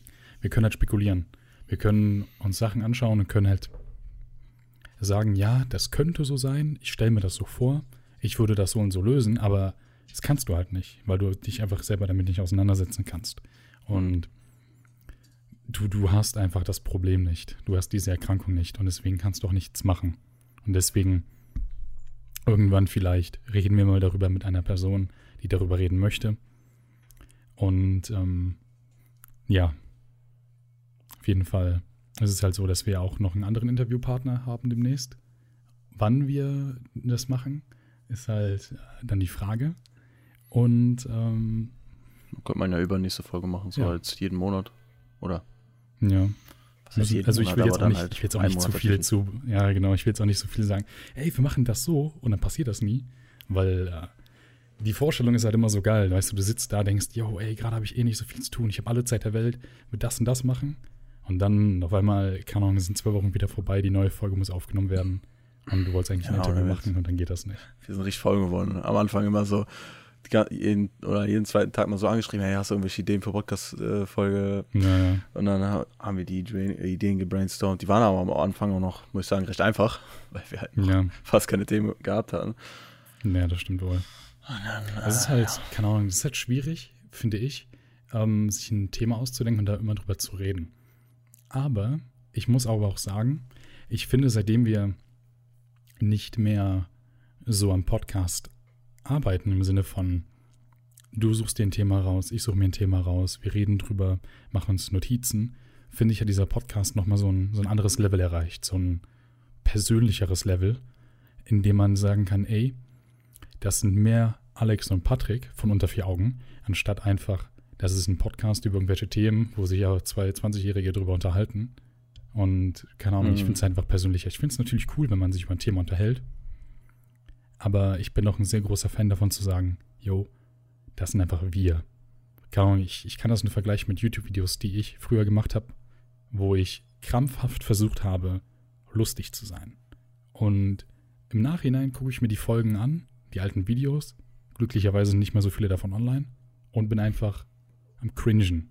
wir können halt spekulieren. Wir können uns Sachen anschauen und können halt sagen, ja, das könnte so sein, ich stelle mir das so vor, ich würde das so und so lösen, aber das kannst du halt nicht, weil du dich einfach selber damit nicht auseinandersetzen kannst. Und du, du hast einfach das Problem nicht. Du hast diese Erkrankung nicht und deswegen kannst du auch nichts machen. Und deswegen irgendwann vielleicht reden wir mal darüber mit einer Person, die darüber reden möchte. Und ähm, ja, auf jeden Fall es ist halt so, dass wir auch noch einen anderen Interviewpartner haben demnächst. Wann wir das machen, ist halt dann die Frage. Und ähm, könnte man ja übernächste Folge machen, so ja. als jeden Monat, oder? Ja. Also, also ich will jetzt auch nicht, halt ich will jetzt auch nicht zu viel zu, ja genau, ich will jetzt auch nicht so viel sagen, ey, wir machen das so und dann passiert das nie, weil äh, die Vorstellung ist halt immer so geil, weißt du, du sitzt da, denkst, yo, ey, gerade habe ich eh nicht so viel zu tun, ich habe alle Zeit der Welt, mit das und das machen und dann auf einmal, keine Ahnung, sind zwei Wochen wieder vorbei, die neue Folge muss aufgenommen werden und du wolltest eigentlich ein Interview machen und dann geht das nicht. Wir sind richtig voll geworden. Am Anfang immer so, jeden, oder jeden zweiten Tag mal so angeschrieben, hey, hast du irgendwelche Ideen für Podcast-Folge? Ja, ja. Und dann haben wir die Ideen gebrainstormt. Die waren aber am Anfang auch noch, muss ich sagen, recht einfach, weil wir halt ja. fast keine Themen gehabt hatten. Ja, das stimmt wohl. Das ist halt, keine Ahnung, das ist halt schwierig, finde ich, ähm, sich ein Thema auszudenken und da immer drüber zu reden. Aber ich muss aber auch sagen, ich finde, seitdem wir nicht mehr so am Podcast arbeiten im Sinne von, du suchst dir ein Thema raus, ich suche mir ein Thema raus, wir reden drüber, machen uns Notizen, finde ich, hat dieser Podcast nochmal so ein, so ein anderes Level erreicht, so ein persönlicheres Level, in dem man sagen kann, ey, das sind mehr Alex und Patrick von unter vier Augen, anstatt einfach, das ist ein Podcast über irgendwelche Themen, wo sich ja zwei 20-Jährige drüber unterhalten. Und keine Ahnung, mhm. ich finde es einfach persönlicher. Ich finde es natürlich cool, wenn man sich über ein Thema unterhält. Aber ich bin auch ein sehr großer Fan davon zu sagen, yo, das sind einfach wir. Keine Ahnung, ich, ich kann das nur vergleichen mit YouTube-Videos, die ich früher gemacht habe, wo ich krampfhaft versucht habe, lustig zu sein. Und im Nachhinein gucke ich mir die Folgen an, die alten Videos, glücklicherweise nicht mehr so viele davon online, und bin einfach am Cringen.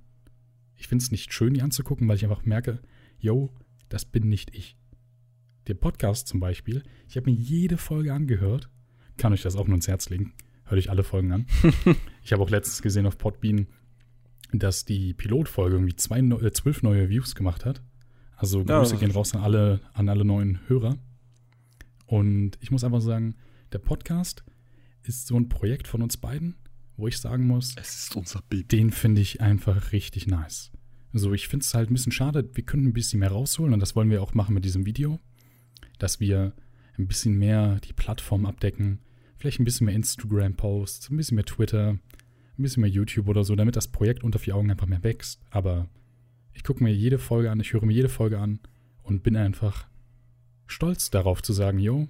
Ich finde es nicht schön, die anzugucken, weil ich einfach merke, yo, das bin nicht ich. Der Podcast zum Beispiel, ich habe mir jede Folge angehört kann euch das auch nur ins Herz legen. Hört euch alle Folgen an. ich habe auch letztens gesehen auf Podbean, dass die Pilotfolge irgendwie zwei, äh, zwölf neue Views gemacht hat. Also Grüße ja, gehen raus an alle, an alle neuen Hörer. Und ich muss einfach sagen, der Podcast ist so ein Projekt von uns beiden, wo ich sagen muss, es ist unser Baby. Den finde ich einfach richtig nice. Also ich finde es halt ein bisschen schade, wir könnten ein bisschen mehr rausholen und das wollen wir auch machen mit diesem Video, dass wir ein bisschen mehr die Plattform abdecken. Vielleicht ein bisschen mehr Instagram-Posts, ein bisschen mehr Twitter, ein bisschen mehr YouTube oder so, damit das Projekt unter vier Augen einfach mehr wächst. Aber ich gucke mir jede Folge an, ich höre mir jede Folge an und bin einfach stolz darauf zu sagen, yo,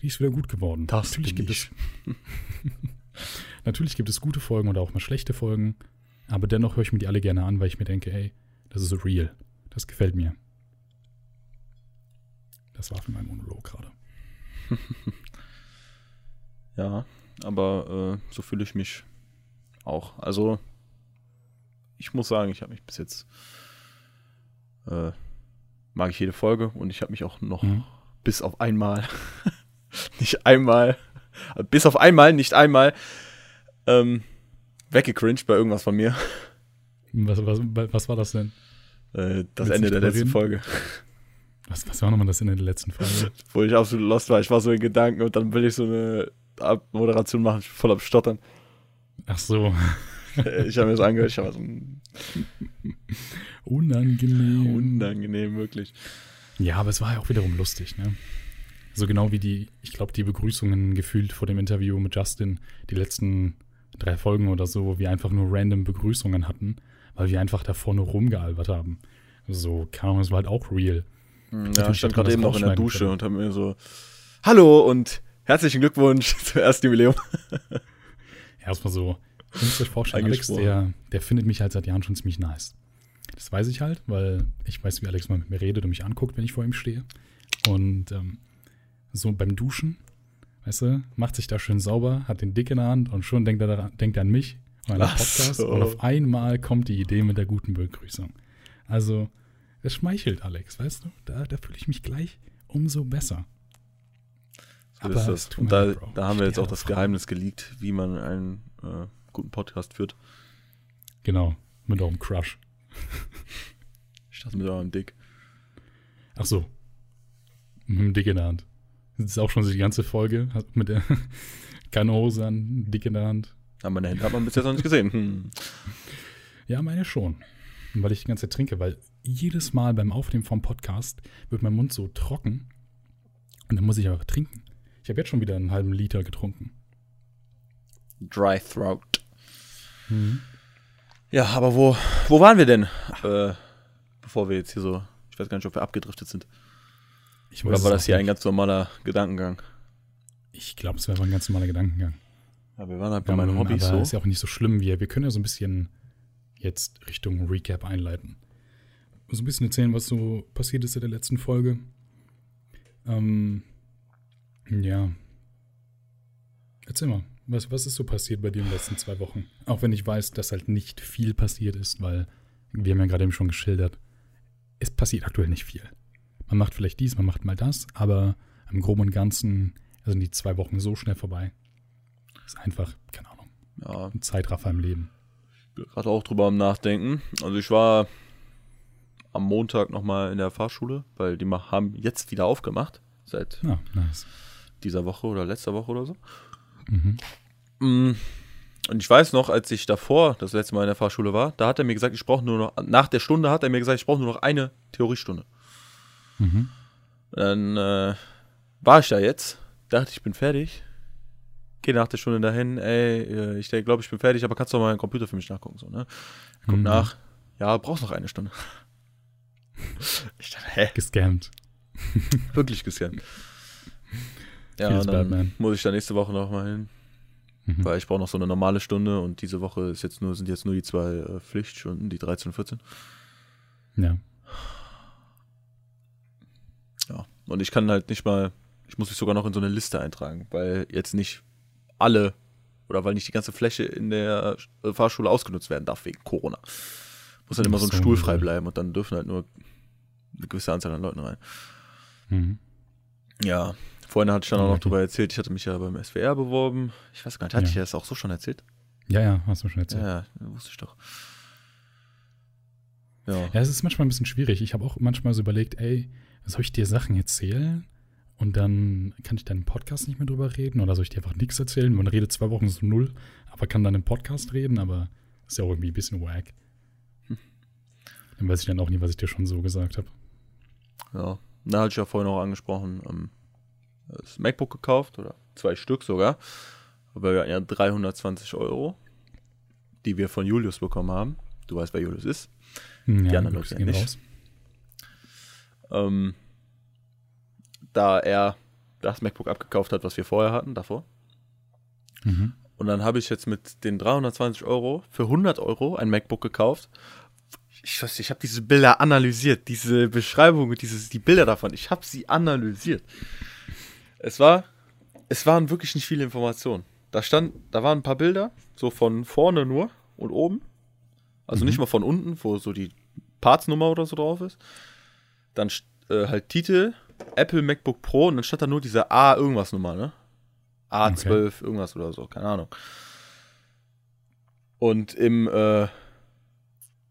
die ist wieder gut geworden. Das Natürlich gibt ich. es. Natürlich gibt es gute Folgen oder auch mal schlechte Folgen, aber dennoch höre ich mir die alle gerne an, weil ich mir denke, hey, das ist real. Das gefällt mir. Das war für mein Monolog gerade. ja, aber äh, so fühle ich mich auch. Also, ich muss sagen, ich habe mich bis jetzt äh, mag ich jede Folge und ich habe mich auch noch mhm. bis auf einmal, nicht einmal, bis auf einmal, nicht einmal ähm, weggecringed bei irgendwas von mir. Was, was, was war das denn? Äh, das Ende der letzten reden? Folge. Was, was war nochmal das Ende der letzten Folge? Wo ich absolut lost war. Ich war so in Gedanken und dann will ich so eine Moderation machen, ich bin voll am Stottern. Ach so. ich habe mir das angehört, ich habe so Unangenehm. Unangenehm, wirklich. Ja, aber es war ja auch wiederum lustig, ne? So genau wie die, ich glaube, die Begrüßungen gefühlt vor dem Interview mit Justin, die letzten drei Folgen oder so, wo wir einfach nur random Begrüßungen hatten, weil wir einfach davor nur rumgealbert haben. So, keine Ahnung, das war halt auch real. Hm, ja, ich stand gerade eben noch in der Dusche können. und habe mir so, hallo und herzlichen Glückwunsch zum ersten Jubiläum. Erstmal so, ich muss euch vorstellen, Alex, der, der findet mich halt seit Jahren schon ziemlich nice. Das weiß ich halt, weil ich weiß, wie Alex mal mit mir redet und mich anguckt, wenn ich vor ihm stehe. Und ähm, so beim Duschen, weißt du, macht sich da schön sauber, hat den Dick in der Hand und schon denkt er, daran, denkt er an mich den Podcast. So. Und auf einmal kommt die Idee mit der guten Begrüßung. Also, es schmeichelt Alex, weißt du? Da, da fühle ich mich gleich umso besser. So Aber ist das. Und da, da haben wir jetzt auch das Geheimnis geleakt, wie man einen äh, guten Podcast führt. Genau, mit eurem Crush. ich dachte mit eurem Dick. Ach so. Mit dem Dick in der Hand. Das ist auch schon so die ganze Folge. Mit der keine Hose an, Dick in der Hand. Aber meine Hände hat man bis jetzt noch nicht gesehen. Hm. Ja, meine schon. Weil ich die ganze Zeit trinke, weil jedes Mal beim Aufnehmen vom Podcast wird mein Mund so trocken. Und dann muss ich aber trinken. Ich habe jetzt schon wieder einen halben Liter getrunken. Dry Throat. Mhm. Ja, aber wo, wo waren wir denn? Äh, bevor wir jetzt hier so, ich weiß gar nicht, ob wir abgedriftet sind. Ich Oder war das hier nicht. ein ganz normaler Gedankengang? Ich glaube, es war ein ganz normaler Gedankengang. Ja, wir waren halt bei meinen Hobbys aber so. ist ja auch nicht so schlimm. Wir, wir können ja so ein bisschen jetzt Richtung Recap einleiten. So ein bisschen erzählen, was so passiert ist in der letzten Folge. Ähm, ja. Erzähl mal. Was, was ist so passiert bei dir in den letzten zwei Wochen? Auch wenn ich weiß, dass halt nicht viel passiert ist, weil wir haben ja gerade eben schon geschildert, es passiert aktuell nicht viel. Man macht vielleicht dies, man macht mal das, aber im Groben und Ganzen sind die zwei Wochen so schnell vorbei. Das ist einfach, keine Ahnung, ja. ein Zeitraffer im Leben. Ich bin gerade auch drüber am Nachdenken. Also ich war am Montag nochmal in der Fahrschule, weil die haben jetzt wieder aufgemacht. Seit ja, nice. dieser Woche oder letzter Woche oder so. Mhm. Mm, und ich weiß noch, als ich davor das letzte Mal in der Fahrschule war, da hat er mir gesagt, ich brauche nur noch, nach der Stunde hat er mir gesagt, ich brauche nur noch eine Theoriestunde. Mhm. Dann äh, war ich da jetzt, dachte ich bin fertig, gehe nach der Stunde dahin, ey, äh, ich glaube, ich bin fertig, aber kannst du mal meinen Computer für mich nachgucken, so, ne? Guck mhm. nach, ja, brauchst noch eine Stunde. ich dachte, hä? Gescammt. Wirklich gescammt. Ja, dann Batman. muss ich da nächste Woche nochmal hin. Mhm. Weil ich brauche noch so eine normale Stunde und diese Woche ist jetzt nur, sind jetzt nur die zwei äh, Pflichtstunden, die 13 und 14. Ja. Ja. Und ich kann halt nicht mal, ich muss mich sogar noch in so eine Liste eintragen, weil jetzt nicht alle oder weil nicht die ganze Fläche in der äh, Fahrschule ausgenutzt werden darf wegen Corona. Muss halt immer so ein Stuhl frei bleiben und dann dürfen halt nur eine gewisse Anzahl an Leuten rein. Mhm. Ja, Vorhin hatte ich dann auch noch drüber erzählt, ich hatte mich ja beim SWR beworben. Ich weiß gar nicht, hatte ja. ich das auch so schon erzählt? Ja, ja, hast du schon erzählt. Ja, wusste ich doch. Ja. ja, es ist manchmal ein bisschen schwierig. Ich habe auch manchmal so überlegt, ey, soll ich dir Sachen erzählen? Und dann kann ich im Podcast nicht mehr drüber reden oder soll ich dir einfach nichts erzählen? Man redet zwei Wochen so null, aber kann dann im Podcast reden, aber ist ja auch irgendwie ein bisschen wack. Hm. Dann weiß ich dann auch nie, was ich dir schon so gesagt habe. Ja, da hatte ich ja vorhin auch angesprochen, ähm, das MacBook gekauft oder zwei Stück sogar. Aber wir hatten ja 320 Euro, die wir von Julius bekommen haben. Du weißt, wer Julius ist. Hm, ja, die anderen Leute nicht. Ähm, da er das MacBook abgekauft hat, was wir vorher hatten, davor. Mhm. Und dann habe ich jetzt mit den 320 Euro für 100 Euro ein MacBook gekauft. Ich, ich habe diese Bilder analysiert, diese Beschreibung, dieses, die Bilder davon, ich habe sie analysiert. Es war, es waren wirklich nicht viele Informationen. Da stand, da waren ein paar Bilder, so von vorne nur und oben. Also mhm. nicht mal von unten, wo so die Partsnummer oder so drauf ist. Dann äh, halt Titel, Apple MacBook Pro und dann stand da nur diese A irgendwas Nummer, ne? A12 okay. irgendwas oder so, keine Ahnung. Und im, äh,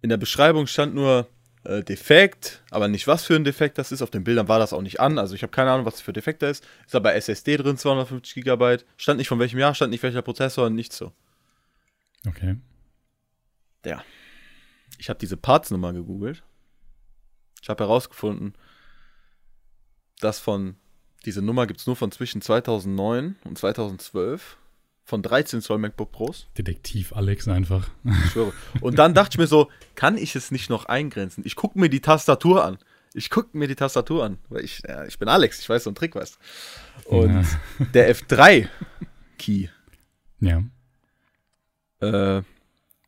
in der Beschreibung stand nur äh, defekt, aber nicht was für ein Defekt das ist. Auf den Bildern war das auch nicht an. Also ich habe keine Ahnung, was für Defekt da ist. Ist aber SSD drin, 250 Gigabyte. Stand nicht von welchem Jahr, stand nicht welcher Prozessor, nichts so. Okay. Ja. Ich habe diese Partsnummer gegoogelt. Ich habe herausgefunden, dass von diese Nummer gibt es nur von zwischen 2009 und 2012 von 13 Zoll MacBook Pros. Detektiv Alex einfach. Ich schwöre. Und dann dachte ich mir so, kann ich es nicht noch eingrenzen? Ich gucke mir die Tastatur an. Ich gucke mir die Tastatur an, weil ich, ja, ich bin Alex, ich weiß so einen Trick, weißt Und ja. der F3-Key. Ja. Äh,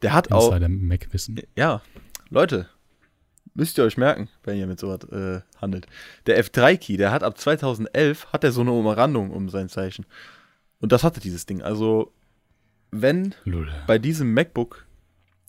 der hat Insider auch. Insider Mac wissen. Ja, Leute, müsst ihr euch merken, wenn ihr mit sowas äh, handelt. Der F3-Key, der hat ab 2011 hat er so eine Umrandung um sein Zeichen. Und das hatte dieses Ding. Also, wenn Lull. bei diesem MacBook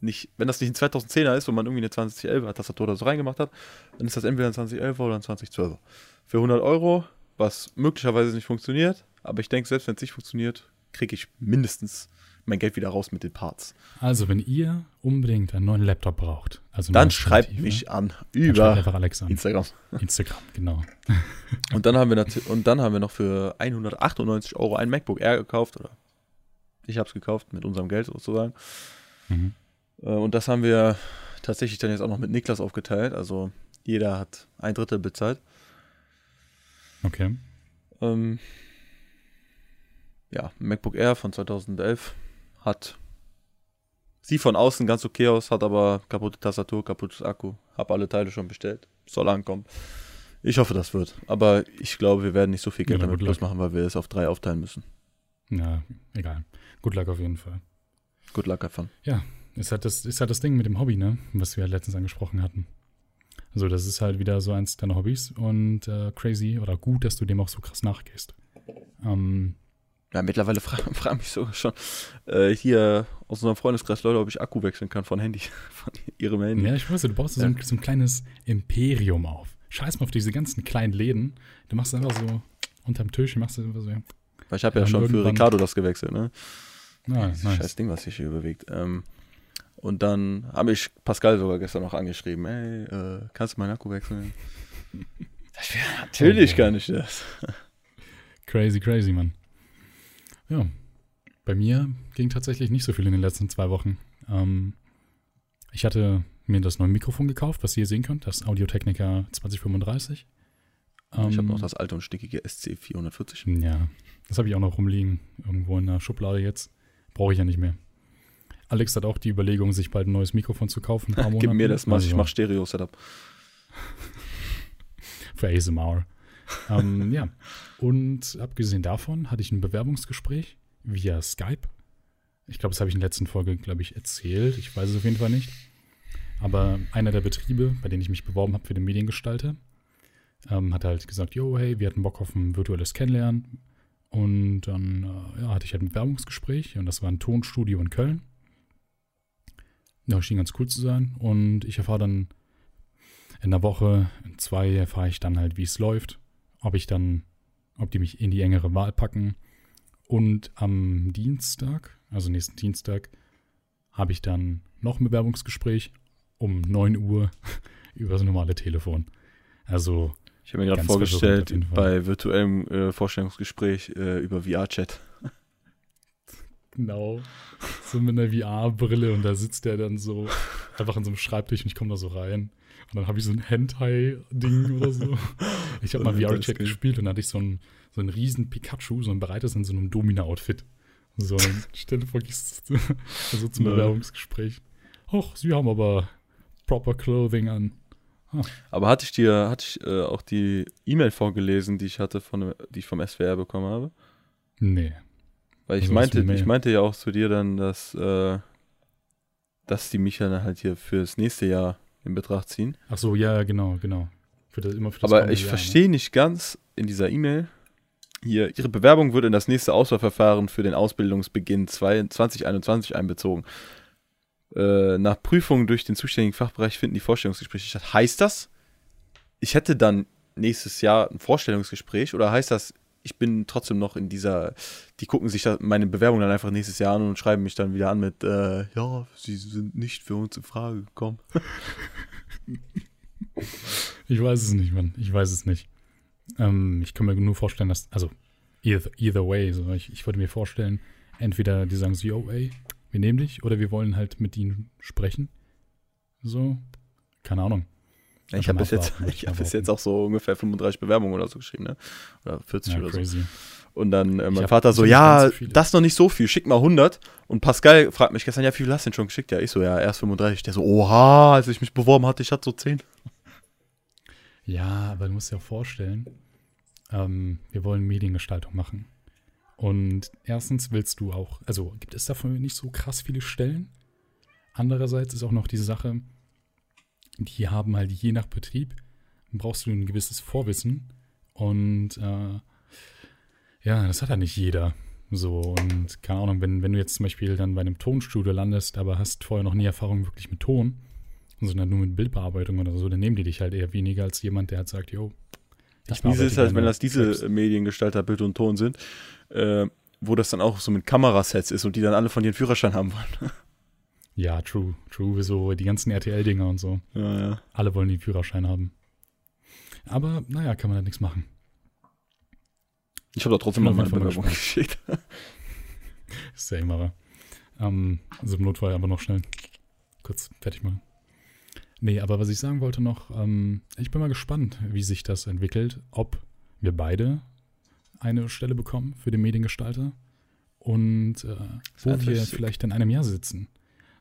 nicht, wenn das nicht ein 2010er ist, wo man irgendwie eine 2011er Tastatur oder so reingemacht hat, dann ist das entweder ein 2011er oder ein 2012er. Für 100 Euro, was möglicherweise nicht funktioniert, aber ich denke, selbst wenn es nicht funktioniert, kriege ich mindestens mein Geld wieder raus mit den Parts. Also, wenn ihr unbedingt einen neuen Laptop braucht, also dann schreibt mich an über. Instagram. Instagram, genau. und dann haben wir und dann haben wir noch für 198 Euro ein MacBook Air gekauft oder ich habe es gekauft mit unserem Geld sozusagen. Mhm. Äh, und das haben wir tatsächlich dann jetzt auch noch mit Niklas aufgeteilt. Also jeder hat ein Drittel bezahlt. Okay. Ähm, ja, MacBook Air von 2011 hat sieht von außen ganz okay aus, hat aber kaputte Tastatur, kaputtes Akku. Hab alle Teile schon bestellt. Soll ankommen. Ich hoffe, das wird. Aber ich glaube, wir werden nicht so viel Geld ja, damit bloß machen, weil wir es auf drei aufteilen müssen. Ja, egal. Good luck auf jeden Fall. Good luck davon. Ja, ist halt, das, ist halt das Ding mit dem Hobby, ne? Was wir halt letztens angesprochen hatten. Also, das ist halt wieder so eins deiner Hobbys und äh, crazy oder gut, dass du dem auch so krass nachgehst. Ähm, ja, mittlerweile fragen frag mich sogar schon äh, hier aus unserem Freundeskreis Leute, ob ich Akku wechseln kann von Handy, von ihrem Handy. Ja, ich weiß, du baust ja. so, ein, so ein kleines Imperium auf. Scheiß mal auf diese ganzen kleinen Läden. Du machst einfach so unterm Tisch, machst du einfach so. Weil ich habe ja, ja schon für Ricardo das gewechselt, ne? Ah, nice. Scheiß Ding, was sich hier bewegt. Ähm, und dann habe ich Pascal sogar gestern noch angeschrieben, ey, äh, kannst du meinen Akku wechseln? natürlich oh, kann ich das. Crazy, crazy, Mann. Ja, bei mir ging tatsächlich nicht so viel in den letzten zwei Wochen. Ähm, ich hatte mir das neue Mikrofon gekauft, was ihr hier sehen könnt, das Audio-Technica 2035. Ähm, ich habe noch das alte und stickige SC440. Ja, das habe ich auch noch rumliegen, irgendwo in der Schublade jetzt. Brauche ich ja nicht mehr. Alex hat auch die Überlegung, sich bald ein neues Mikrofon zu kaufen. Gib mir das mal, also, ich mache Stereo-Setup. Für ASMR. Ähm, ja, und abgesehen davon hatte ich ein Bewerbungsgespräch via Skype. Ich glaube, das habe ich in der letzten Folge, glaube ich, erzählt. Ich weiß es auf jeden Fall nicht. Aber einer der Betriebe, bei denen ich mich beworben habe für den Mediengestalter, ähm, hat halt gesagt, jo, hey, wir hatten Bock auf ein virtuelles Kennenlernen. Und dann äh, ja, hatte ich halt ein Bewerbungsgespräch und das war ein Tonstudio in Köln. Ja, schien ganz cool zu sein. Und ich erfahre dann in der Woche, in zwei, erfahre ich dann halt, wie es läuft. Ob ich dann, ob die mich in die engere Wahl packen und am Dienstag, also nächsten Dienstag, habe ich dann noch ein Bewerbungsgespräch um 9 Uhr über das normale Telefon. Also. Ich habe mir gerade vorgestellt, bei virtuellem äh, Vorstellungsgespräch äh, über VR-Chat. Genau. So mit einer VR-Brille und da sitzt der dann so einfach an so einem Schreibtisch und ich komme da so rein. Und dann habe ich so ein Hentai-Ding oder so. Ich habe mal VR-Chat gespielt und hatte ich so ein so ein riesen Pikachu, so ein breites in so einem Domina-Outfit. So, dann stell dir vor, also zum Bewerbungsgespräch. Och, sie haben aber proper Clothing an. Ah. Aber hatte ich dir, hatte ich äh, auch die E-Mail vorgelesen, die ich hatte von, die ich vom SWR bekommen habe? Nee. Weil ich also meinte, ich meinte ja auch zu dir dann, dass, äh, dass die mich dann halt hier fürs nächste Jahr in Betracht ziehen. Ach so, ja, genau, genau. Für das, immer für das Aber ich verstehe ne? nicht ganz in dieser E-Mail, hier, Ihre Bewerbung wird in das nächste Auswahlverfahren für den Ausbildungsbeginn 2021 einbezogen. Äh, nach Prüfung durch den zuständigen Fachbereich finden die Vorstellungsgespräche statt. Heißt das, ich hätte dann nächstes Jahr ein Vorstellungsgespräch oder heißt das, ich bin trotzdem noch in dieser, die gucken sich meine Bewerbung dann einfach nächstes Jahr an und schreiben mich dann wieder an mit, äh, ja, sie sind nicht für uns in Frage gekommen. ich weiß es nicht, Mann. Ich weiß es nicht. Ähm, ich kann mir nur vorstellen, dass, also, either, either way, so, ich, ich würde mir vorstellen, entweder die sagen so, yo, ey, wir nehmen dich, oder wir wollen halt mit ihnen sprechen. So, keine Ahnung. Ja, ich habe bis, jetzt, ich hab bis jetzt auch so ungefähr 35 Bewerbungen oder so geschrieben, ne? Oder 40 ja, oder crazy. so. Und dann äh, mein Vater so, ja, das ist noch nicht so viel, schick mal 100. Und Pascal fragt mich gestern, ja, wie viel hast du denn schon geschickt? Ja, ich so, ja, erst 35. Der so, oha, als ich mich beworben hatte, ich hatte so 10. Ja, aber du musst dir vorstellen, ähm, wir wollen Mediengestaltung machen. Und erstens willst du auch, also gibt es dafür nicht so krass viele Stellen. Andererseits ist auch noch diese Sache, die haben halt je nach Betrieb, brauchst du ein gewisses Vorwissen. Und äh, ja, das hat ja nicht jeder. So, und keine Ahnung, wenn, wenn du jetzt zum Beispiel dann bei einem Tonstudio landest, aber hast vorher noch nie Erfahrung wirklich mit Ton, sondern nur mit Bildbearbeitung oder so, dann nehmen die dich halt eher weniger als jemand, der halt sagt, yo. Das Miese ist halt, wenn das diese selbst. Mediengestalter Bild und Ton sind, äh, wo das dann auch so mit Kamerasets ist und die dann alle von ihren Führerschein haben wollen. Ja, true, true, so die ganzen RTL-Dinger und so. Ja, ja. Alle wollen den Führerschein haben. Aber, naja, kann man da nichts machen. Ich habe da trotzdem noch meine Bewerbung geschickt. ist ja immer. Ähm, also im Notfall aber noch schnell kurz fertig machen. Nee, aber was ich sagen wollte noch, ähm, ich bin mal gespannt, wie sich das entwickelt, ob wir beide eine Stelle bekommen für den Mediengestalter und äh, wo wir vielleicht in einem Jahr sitzen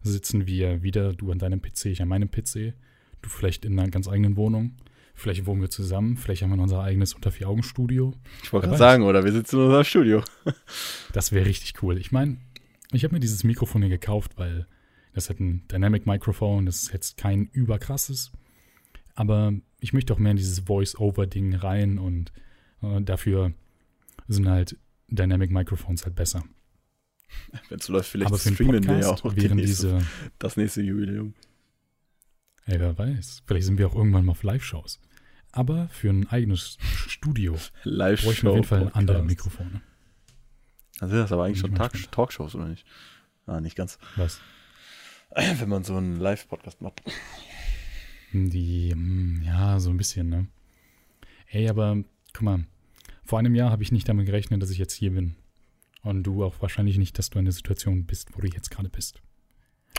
sitzen wir wieder, du an deinem PC, ich an meinem PC, du vielleicht in einer ganz eigenen Wohnung. Vielleicht wohnen wir zusammen, vielleicht haben wir unser eigenes Unter-Vier-Augen-Studio. Ich wollte gerade sagen, oder wir sitzen in unserem Studio. das wäre richtig cool. Ich meine, ich habe mir dieses Mikrofon hier gekauft, weil das hat ein Dynamic Microphone, das ist jetzt kein überkrasses. Aber ich möchte auch mehr in dieses Voice-Over-Ding rein und äh, dafür sind halt Dynamic Microphones halt besser. Wenn es läuft, vielleicht Aber für streamen wir ja auch wären nächste, diese, das nächste Jubiläum. Ey, wer weiß. Vielleicht sind wir auch irgendwann mal auf Live-Shows. Aber für ein eigenes Studio Live bräuchten wir auf jeden Fall Podcast. andere Mikrofone. Also das ist aber eigentlich schon Talk Talkshows, oder nicht? Ah, nicht ganz. Was? Wenn man so einen Live-Podcast macht. Die, hm, ja, so ein bisschen, ne? Ey, aber guck mal, vor einem Jahr habe ich nicht damit gerechnet, dass ich jetzt hier bin. Und du auch wahrscheinlich nicht, dass du in der Situation bist, wo du jetzt gerade bist.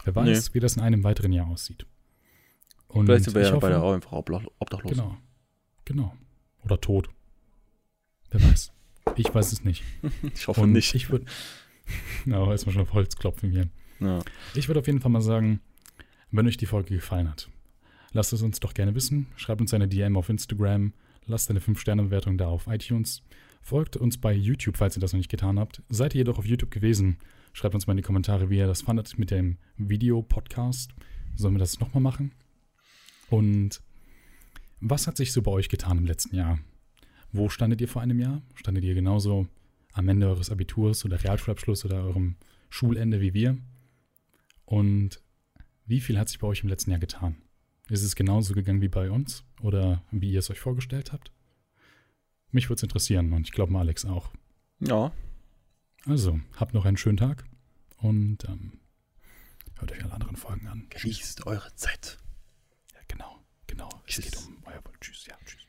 Wer weiß, nee. wie das in einem weiteren Jahr aussieht. Und Vielleicht sind wir ja hoffe, beide auch einfach obdachlos. Genau. Genau. Oder tot. Wer weiß. Ich weiß es nicht. ich hoffe Und nicht. Ich würde. Na, erstmal schon auf Holz klopfen hier. Ja. Ich würde auf jeden Fall mal sagen, wenn euch die Folge gefallen hat, lasst es uns doch gerne wissen. Schreibt uns eine DM auf Instagram. Lasst eine 5-Sterne-Bewertung da auf iTunes. Folgt uns bei YouTube, falls ihr das noch nicht getan habt. Seid ihr jedoch auf YouTube gewesen? Schreibt uns mal in die Kommentare, wie ihr das fandet mit dem Video-Podcast. Sollen wir das nochmal machen? Und was hat sich so bei euch getan im letzten Jahr? Wo standet ihr vor einem Jahr? Standet ihr genauso am Ende eures Abiturs oder Realschulabschluss oder eurem Schulende wie wir? Und wie viel hat sich bei euch im letzten Jahr getan? Ist es genauso gegangen wie bei uns oder wie ihr es euch vorgestellt habt? Mich würde es interessieren und ich glaube Alex auch. Ja. Also, habt noch einen schönen Tag und ähm, hört euch alle anderen Folgen an. Genießt eure Zeit. Ja, genau, genau. Tschüss. Es geht um euer Tschüss, ja, tschüss.